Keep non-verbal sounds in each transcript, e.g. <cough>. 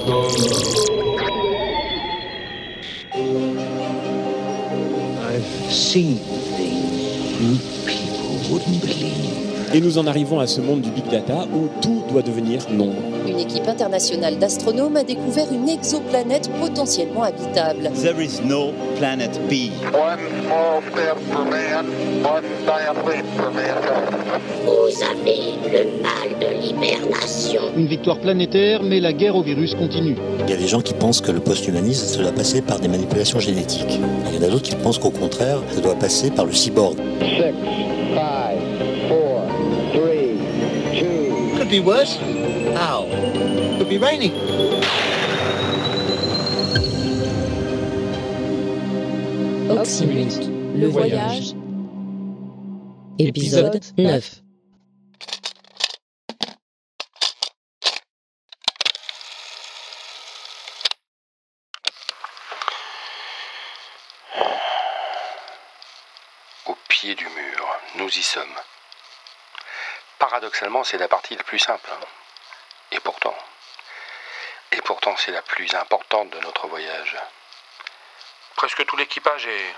I've seen things you people wouldn't believe. Et nous en arrivons à ce monde du big data où tout doit devenir nombre. Une équipe internationale d'astronomes a découvert une exoplanète potentiellement habitable. There is no planet B. One small step for man, one giant leap for mankind. Vous avez le mal de l'hibernation. Une victoire planétaire, mais la guerre au virus continue. Il y a des gens qui pensent que le post-humanisme, ça doit passer par des manipulations génétiques. Il y en a d'autres qui pensent qu'au contraire, ça doit passer par le cyborg. Could be worse? How? Could be raining. Oxymute, le voyage. Épisode 9. Au pied du mur, nous y sommes. Paradoxalement, c'est la partie la plus simple. Et pourtant, et pourtant, c'est la plus importante de notre voyage. Presque tout l'équipage est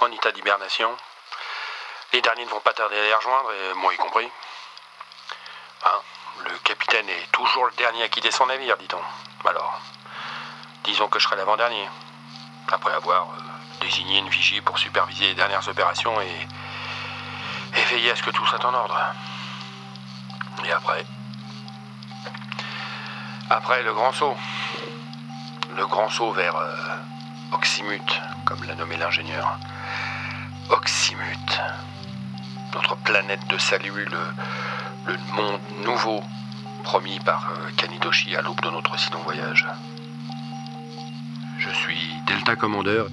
en état d'hibernation. Les derniers ne vont pas tarder à les rejoindre, moi y compris. Hein, le capitaine est toujours le dernier à quitter son navire, dit-on. Alors, disons que je serai l'avant-dernier. Après avoir euh, désigné une vigie pour superviser les dernières opérations et veiller à ce que tout soit en ordre. Et après Après, le grand saut. Le grand saut vers euh, comme l'a nommé l'ingénieur. Oxymute. Notre planète de salut, le, le monde nouveau promis par euh, Kanidoshi à l'aube de notre si long voyage. Je suis Delta Commandeur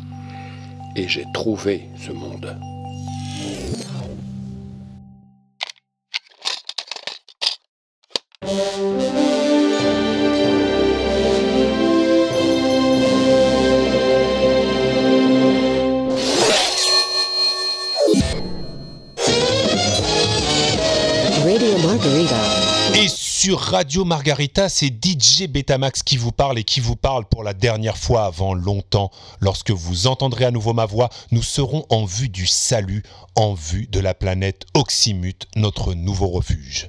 et j'ai trouvé ce monde. Radio Margarita, c'est DJ Betamax qui vous parle et qui vous parle pour la dernière fois avant longtemps. Lorsque vous entendrez à nouveau ma voix, nous serons en vue du salut, en vue de la planète Oxymute, notre nouveau refuge.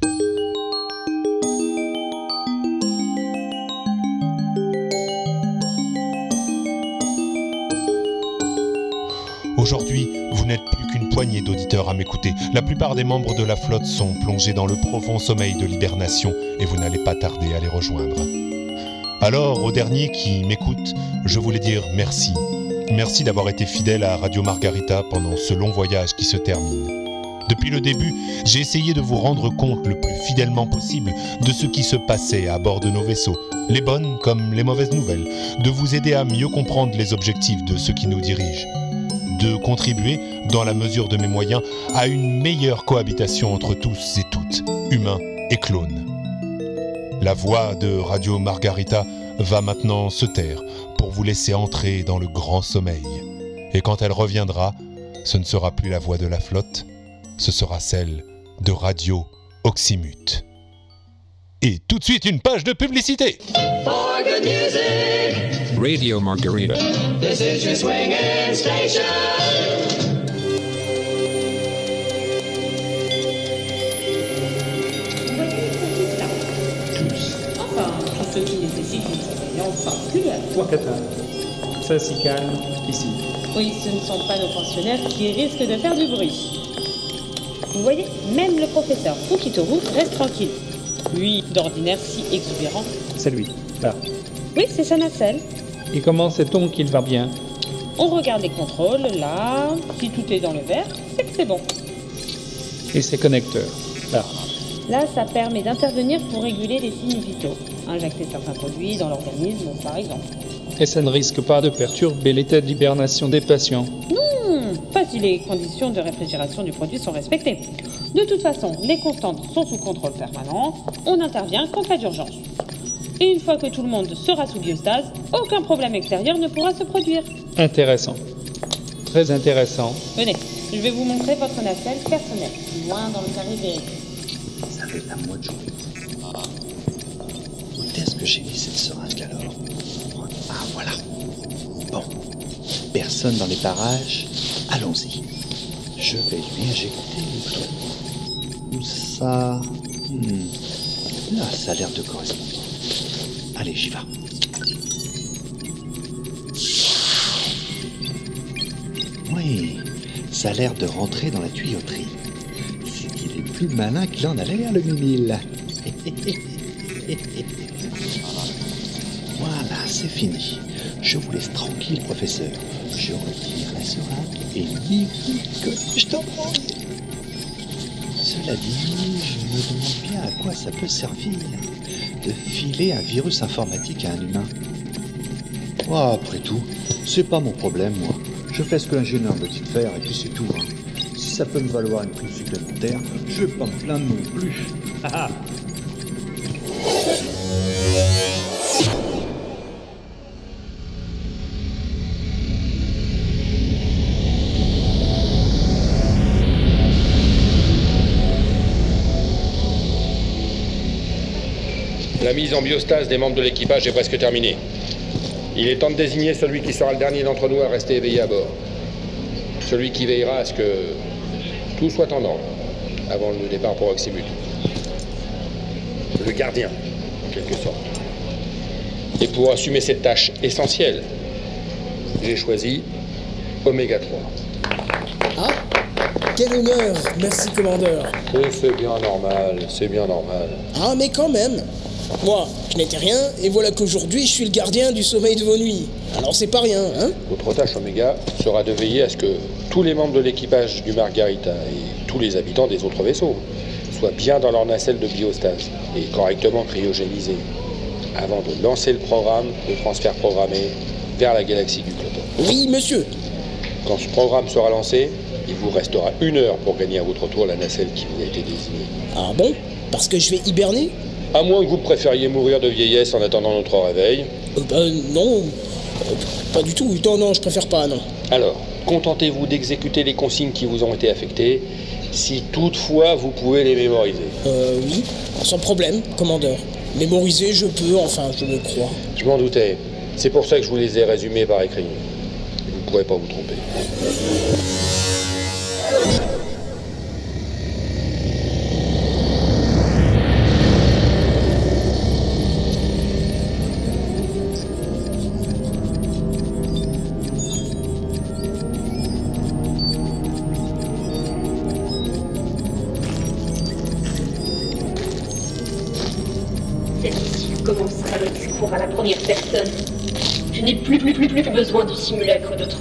Aujourd'hui, vous n'êtes plus qu'une poignée d'auditeurs à m'écouter. La plupart des membres de la flotte sont plongés dans le profond sommeil de l'hibernation et vous n'allez pas tarder à les rejoindre. Alors, aux derniers qui m'écoutent, je voulais dire merci. Merci d'avoir été fidèle à Radio Margarita pendant ce long voyage qui se termine. Depuis le début, j'ai essayé de vous rendre compte le plus fidèlement possible de ce qui se passait à bord de nos vaisseaux, les bonnes comme les mauvaises nouvelles, de vous aider à mieux comprendre les objectifs de ceux qui nous dirigent de contribuer, dans la mesure de mes moyens, à une meilleure cohabitation entre tous et toutes, humains et clones. La voix de Radio Margarita va maintenant se taire pour vous laisser entrer dans le grand sommeil. Et quand elle reviendra, ce ne sera plus la voix de la flotte, ce sera celle de Radio Oxymute. Et tout de suite une page de publicité Radio Margarita. This is your swinging station. Enfin, tous ceux qui nécessitent une surveillance particulière. Toi, Kata, ça s'y calme ici. Oui, ce ne sont pas nos pensionnaires qui risquent de faire du bruit. Vous voyez, même le professeur Fukitoru reste tranquille. Lui, d'ordinaire si exubérant. C'est lui, là. Oui, c'est sa nacelle. Et comment sait-on qu'il va bien? On regarde les contrôles, là. Si tout est dans le vert, c'est que c'est bon. Et ses connecteurs, là. Là, ça permet d'intervenir pour réguler les signes vitaux. Injecter certains produits dans l'organisme, par exemple. Et ça ne risque pas de perturber l'état d'hibernation des patients. Non, pas si les conditions de réfrigération du produit sont respectées. De toute façon, les constantes sont sous contrôle permanent. On intervient qu'en cas d'urgence. Et une fois que tout le monde sera sous biostase, aucun problème extérieur ne pourra se produire. Intéressant. Très intéressant. Venez, je vais vous montrer votre nacelle personnelle, loin dans le carré vérifié. Ça fait un mois de journée. Où est-ce que j'ai mis cette seringue alors Ah voilà. Bon. Personne dans les parages. Allons-y. Je vais lui injecter le truc. Ça hmm. Là, ça a l'air de correspondre. Allez, j'y vais. Oui, ça a l'air de rentrer dans la tuyauterie. C'est qu'il est plus malin qu'il en a l'air, le mimile. <laughs> voilà, c'est fini. Je vous laisse tranquille, professeur. Je retire la seringue et dis que je t'en Cela dit, je me demande bien à quoi ça peut servir de filer un virus informatique à un humain. Oh, après tout, c'est pas mon problème, moi. Je fais ce que l'ingénieur me dit de faire et puis c'est tout. Hein. Si ça peut me valoir une prime supplémentaire, je vais pas me plaindre non plus. <laughs> La mise en biostase des membres de l'équipage est presque terminée. Il est temps de désigner celui qui sera le dernier d'entre nous à rester éveillé à bord. Celui qui veillera à ce que tout soit en ordre avant le départ pour Oxymut. Le gardien, en quelque sorte. Et pour assumer cette tâche essentielle, j'ai choisi Oméga 3. Ah Quel honneur Merci, commandeur. c'est bien normal, c'est bien normal. Ah, mais quand même moi, je n'étais rien, et voilà qu'aujourd'hui, je suis le gardien du sommeil de vos nuits. Alors c'est pas rien, hein? Votre tâche, Oméga, sera de veiller à ce que tous les membres de l'équipage du Margarita et tous les habitants des autres vaisseaux soient bien dans leur nacelle de biostase et correctement cryogénisés avant de lancer le programme de transfert programmé vers la galaxie du Cloton. Oui, monsieur. Quand ce programme sera lancé, il vous restera une heure pour gagner à votre tour la nacelle qui vous a été désignée. Ah bon? Parce que je vais hiberner? À moins que vous préfériez mourir de vieillesse en attendant notre réveil. Euh, ben non, euh, pas du tout. Non, non, je préfère pas, non. Alors, contentez-vous d'exécuter les consignes qui vous ont été affectées, si toutefois vous pouvez les mémoriser. Euh, oui, sans problème, commandeur. Mémoriser, je peux, enfin, je le crois. Je m'en doutais. C'est pour ça que je vous les ai résumés par écrit. Vous ne pourrez pas vous tromper.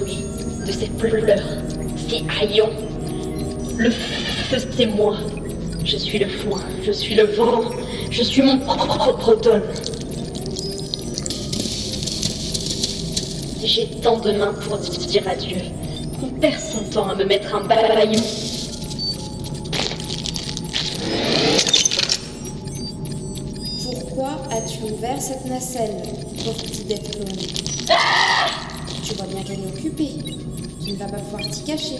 De ces pleurs, ces haillons. Le feu, c'est moi. Je suis le foin, je suis le vent, je suis mon propre automne. J'ai tant de mains pour dire adieu, qu'on perd son temps à me mettre un balayon. Pourquoi as-tu ouvert cette nacelle, pauvre petit tu est occupée. Tu ne vas pas pouvoir t'y cacher.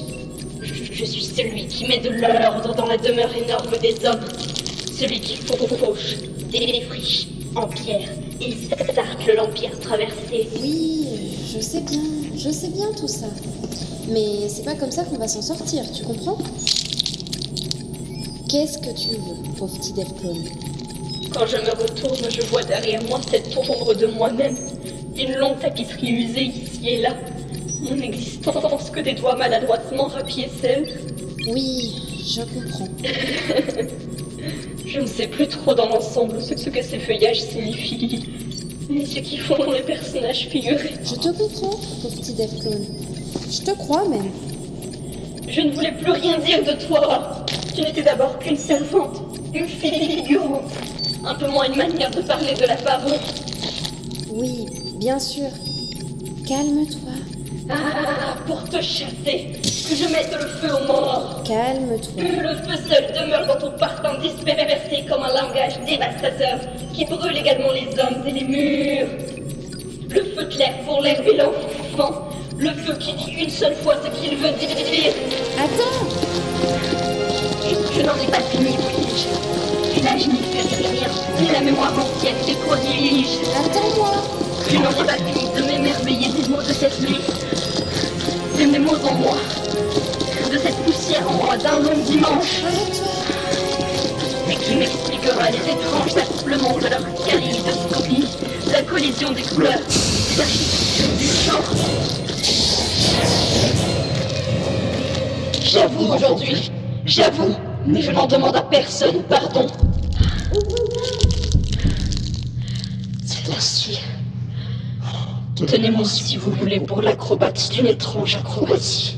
Je, suis celui qui met de l'ordre dans la demeure énorme des hommes. Celui qui fauche, défriche en pierre et sarcle l'empire traversé. Oui, je sais bien, je sais bien tout ça. Mais c'est pas comme ça qu'on va s'en sortir, tu comprends? Qu'est-ce que tu veux, pauvre petit Dev Clone Quand je me retourne, je vois derrière moi cette ombre de moi-même. Une longue tapisserie usée ici et là. Mon existence que des doigts maladroitement rapiécèlent. Oui, je comprends. <laughs> je ne sais plus trop dans l'ensemble ce, que ces feuillages signifient. Ni ce qui font les personnages figurés. Je te comprends, petit Dev Je te crois même. Je ne voulais plus rien dire de toi. Tu n'étais d'abord qu'une servante, une figurante. Un peu moins une manière de parler de la parole. Oui, Bien sûr. Calme-toi. Ah, <laughs> pour te chasser, que je mette le feu aux morts. Calme-toi. Que le feu seul demeure dans ton parfum dispersé comme un langage dévastateur qui brûle également les hommes et les murs. Le feu clair pour l'air et l'enfant. Le feu qui dit une seule fois ce qu'il veut dire. Attends Je, je n'en ai pas fini. là, je n'y fais rien, ni la mémoire ancienne des prodiges. Attends-moi Je n'en ai pas fini de m'émerveiller des mots de cette nuit. De mes mots en moi. De cette poussière en moi d'un long dimanche. Mais qui m'expliquera les étranges accouplements de leur kaléidoscopie, la collision des couleurs, l'architecture du chant. J'avoue aujourd'hui, j'avoue, mais je n'en demande à personne pardon. C'est ainsi. Tenez-moi si vous voulez pour l'acrobatie d'une étrange acrobatie.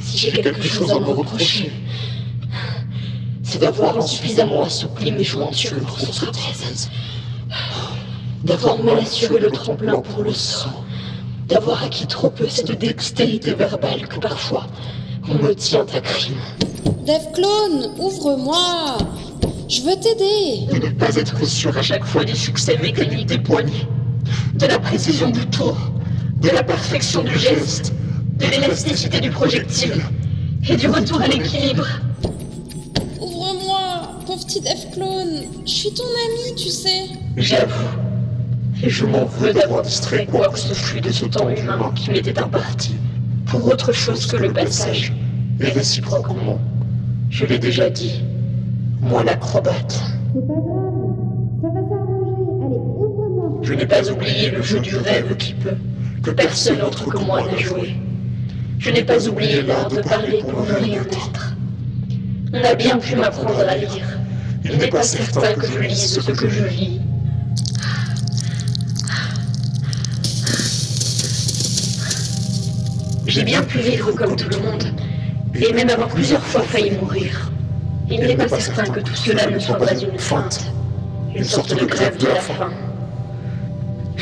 Si j'ai quelque chose à me reprocher, c'est d'avoir insuffisamment assoupli mes jointures pour ce trapèze. D'avoir mal assuré le tremplin pour le sang. D'avoir acquis trop peu cette dextérité verbale que parfois on me tient à crime. Dave Clone, ouvre-moi Je veux t'aider De ne pas être sûr à chaque fois du succès mécanique des poignets, de la précision du tour, de la perfection du geste, de l'élasticité du projectile et du retour à l'équilibre. Ouvre-moi, pauvre petit Dave Clone Je suis ton ami, tu sais J'avoue. Et je m'en veux d'avoir distrait quoi que ce fût de ce temps humain qui m'était imparti pour autre chose que le passage. Et réciproquement, je l'ai déjà dit, moi l'acrobate. Je n'ai pas oublié le jeu du rêve qui peut, que personne autre que moi n'a joué. Je n'ai pas oublié l'art de parler pour ne rien être. On a bien pu m'apprendre à lire. Il n'est pas certain que je lise ce que je lis. J'ai bien pu vivre comme tout le monde, et même avoir plusieurs fois failli mourir. Il n'est pas certain que tout cela ne soit pas une feinte, une sorte de grève de la faim.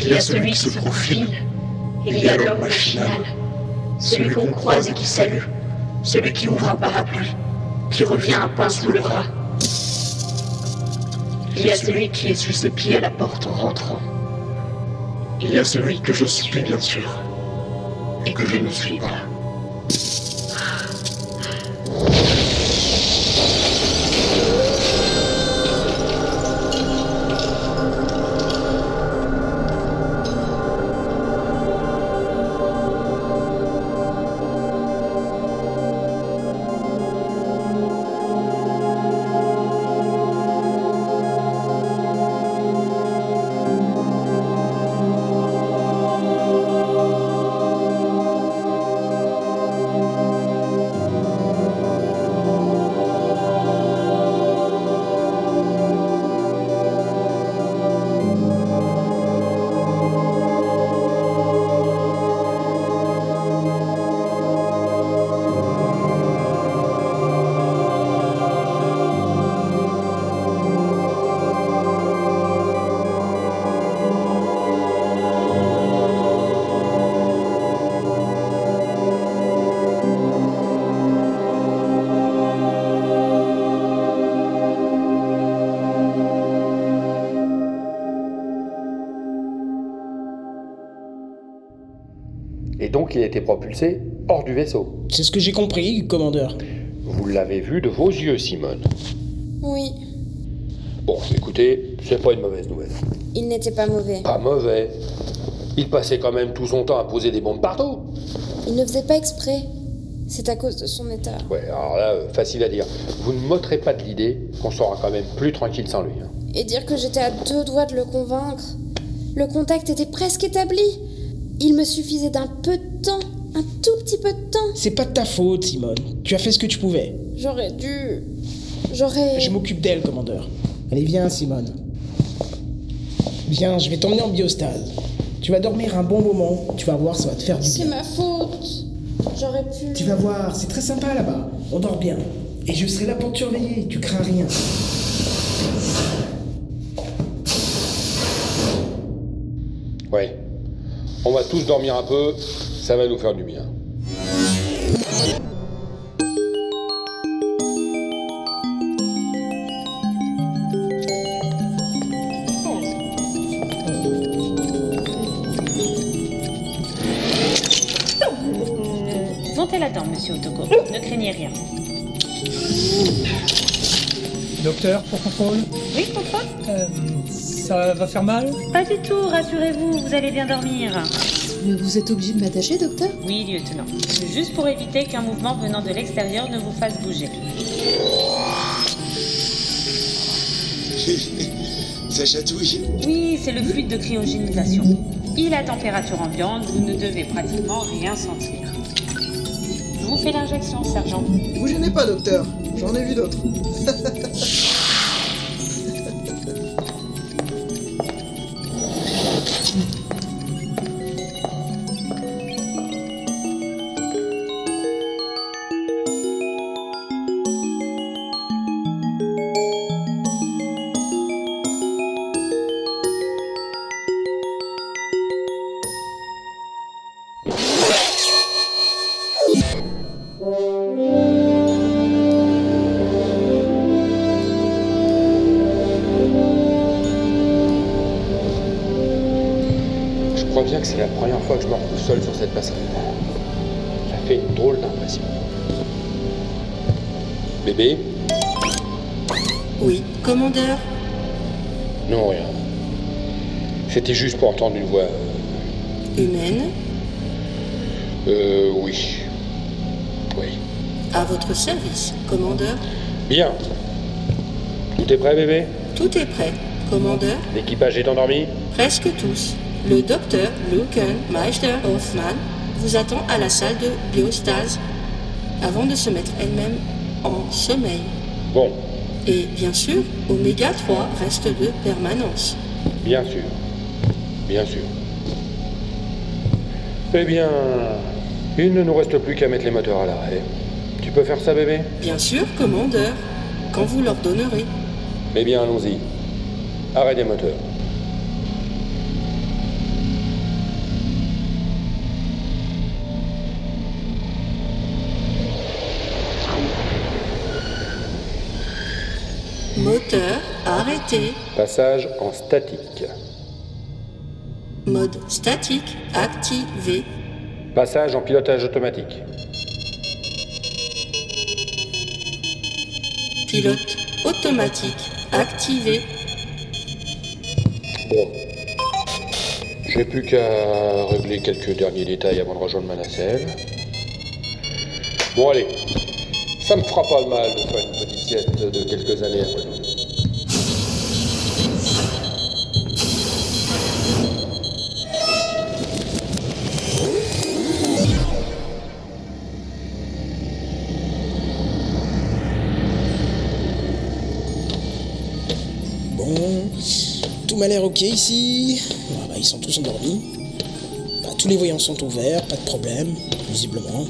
Il y a celui qui se profile, il y a l'homme machinal, celui qu'on croise et qui salue, celui qui ouvre un parapluie, qui revient un pain sous le bras. Il y a celui qui essuie ses pieds à la porte en rentrant. Il y a celui que je suis, bien sûr, et que je ne suis pas. Et donc il a été propulsé hors du vaisseau. C'est ce que j'ai compris, commandeur. Vous l'avez vu de vos yeux, Simone. Oui, Bon, écoutez, c'est pas une mauvaise nouvelle. il n'était pas mauvais. Pas mauvais. Il passait quand même tout son temps à poser des bombes partout. Il ne faisait pas exprès. C'est à cause de son état. Ouais, alors là, euh, facile à dire. Vous ne m'ôterez pas de l'idée qu'on sera quand même plus tranquille sans lui. hein. Et dire que j'étais à deux doigts de le convaincre. Le contact était presque établi. Il me suffisait d'un peu de temps, un tout petit peu de temps. C'est pas de ta faute, Simone. Tu as fait ce que tu pouvais. J'aurais dû. J'aurais. Je m'occupe d'elle, commandeur. Allez, viens, Simone. Viens, je vais t'emmener en biostase. Tu vas dormir un bon moment. Tu vas voir, ça va te faire du C'est bien. ma faute. J'aurais pu. Tu vas voir, c'est très sympa là-bas. On dort bien. Et je serai là pour te surveiller. Tu crains rien. Ouais. On va tous dormir un peu, ça va nous faire du bien. Montez là-dedans, monsieur Otoko. Ne craignez rien. Docteur, pour contrôle? Oui, contrôle? Euh, Ça va faire mal Pas du tout, rassurez-vous, vous allez bien dormir. Mais vous êtes obligé de m'attacher, docteur? Oui, lieutenant. Juste pour éviter qu'un mouvement venant de l'extérieur ne vous fasse bouger. <laughs> Ça chatouille Oui, c'est le fluide de cryogénisation. Il à température ambiante, vous ne devez pratiquement rien sentir. Je vous fais l'injection, sergent. Vous gênez pas, docteur. J'en ai vu d'autres. <laughs> bien que c'est la première fois que je me retrouve seul sur cette passerelle. Ça fait une drôle d'impression. Bébé Oui, commandeur Non, rien. C'était juste pour entendre une voix. Humaine Euh, oui. Oui. À votre service, commandeur Bien. Tout est prêt, bébé? Tout est prêt, commandeur L'équipage est endormi? Presque tous. Le docteur Luken Meister Hoffman vous attend à la salle de biostase avant de se mettre elle-même en sommeil. Bon, Et bien sûr, Oméga 3 reste de permanence. bien sûr. Bien sûr. Eh bien, il ne nous reste plus qu'à mettre les moteurs à l'arrêt. Tu peux faire ça, bébé? Bien sûr, commandeur, quand vous l'ordonnerez. Eh bien, allons-y. Arrêt des moteurs. Moteur arrêté. Passage en statique. Mode statique activé. Passage en pilotage automatique. Pilote automatique activé. Bon. J'ai plus qu'à régler quelques derniers détails avant de rejoindre ma nacelle. Bon, allez. Ça me fera pas mal de faire une petite sieste de quelques années après tout m'a l'air ok ici. Ah bah, ils sont tous endormis. Bah, tous les voyants sont ouverts, pas de problème, visiblement.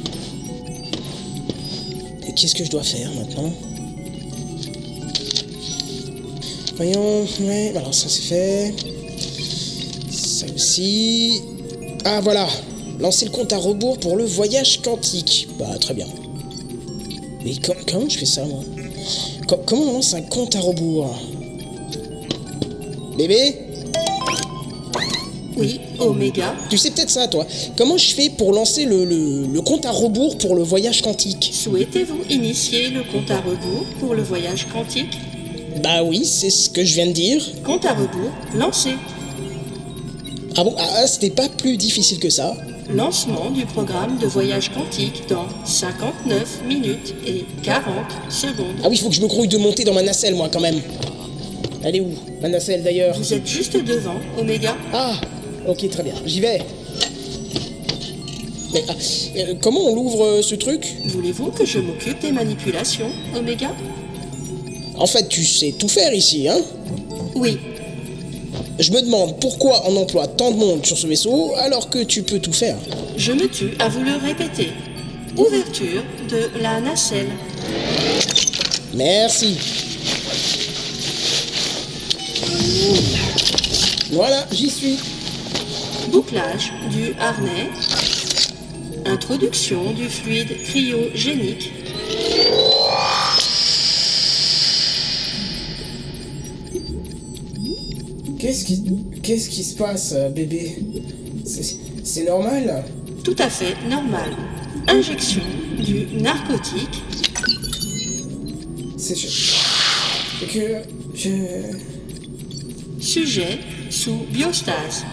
Et qu'est-ce que je dois faire maintenant? Voyons, ouais, alors ça c'est fait. Ça aussi. Ah voilà, lancer le compte à rebours pour le voyage quantique. Bah très bien. Mais com- comment je fais ça moi? Co- Comment on lance un compte à rebours? Bébé Oui, Oméga. Tu sais peut-être ça, toi. Comment je fais pour lancer le, le- le compte à rebours pour le voyage quantique Souhaitez-vous initier le compte à rebours pour le voyage quantique Bah oui, c'est ce que je viens de dire. Compte à rebours lancé. Ah bon Ah, ah, c'était pas plus difficile que ça. Lancement du programme de voyage quantique dans 59 minutes et 40 secondes. Ah oui, il faut que je me grouille de monter dans ma nacelle, moi, quand même. Elle est où, ma nacelle, d'ailleurs Vous êtes juste devant, Oméga. Ah Ok, très bien. J'y vais. Mais ah, euh, comment on l'ouvre, euh, ce truc? Voulez-vous que je m'occupe des manipulations, Oméga En fait, tu sais tout faire ici, hein? Oui. Je me demande pourquoi on emploie tant de monde sur ce vaisseau alors que tu peux tout faire. Je me tue à vous le répéter. Ouverture de la nacelle. Merci. Voilà, j'y suis. Bouclage du harnais. Introduction du fluide cryogénique. Qu'est-ce qui, qu'est-ce qui se passe, euh, bébé? C'est- normal? Tout à fait normal. Injection du narcotique. C'est que je... Sujet sous biostase.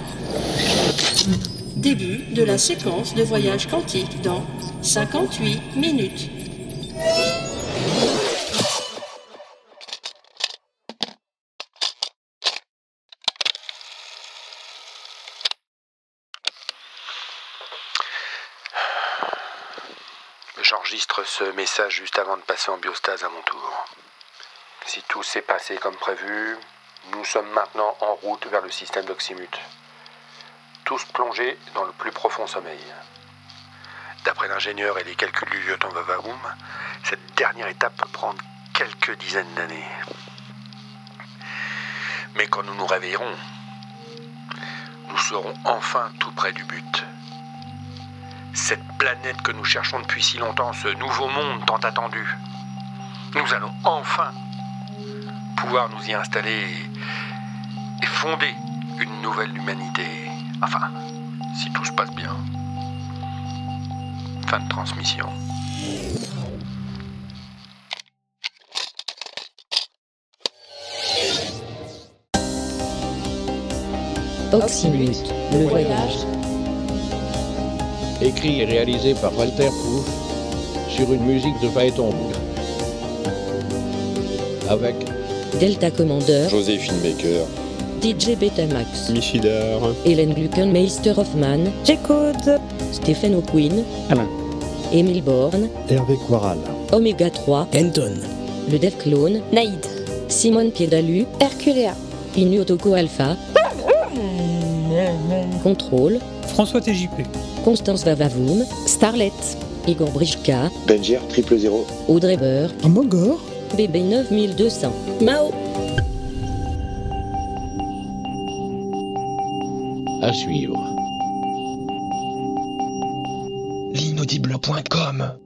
Début de la séquence de voyage quantique dans 58 minutes. J'enregistre ce message juste avant de passer en biostase à mon tour. Si tout s'est passé comme prévu, nous sommes maintenant en route vers le système d'Oxymute. Tous plongés dans le plus profond sommeil. D'après l'ingénieur et les calculs du lieutenant Vavaoum, cette dernière étape peut prendre quelques dizaines d'années. Mais quand nous nous réveillerons, nous serons enfin tout près du but. Cette planète que nous cherchons depuis si longtemps, ce nouveau monde tant attendu. Nous allons enfin pouvoir nous y installer et fonder une nouvelle humanité. Enfin, si tout se passe bien. Fin de transmission. Oxymute, le voyage. Écrit et réalisé par Walter Proof sur une musique de Phaéton Avec Delta Commander, José Filmmaker, DJ Betamax, Michidar, Hélène Gluckenmeister Hoffman, J-Code, Stephen O'Quinn, Alain, Emile Born, Hervé Quaral, Omega 3, Anton, Le Dev Clone, Naïd, Simone Piedalu, Herculea, Inuotoco Alpha, Contrôle, François TJP, Constance Vavavoum, Starlet, Igor Brichka, Benjir 000, Audrey Burr, Mogor, BB9 1200. Mao À suivre. L'inaudible.com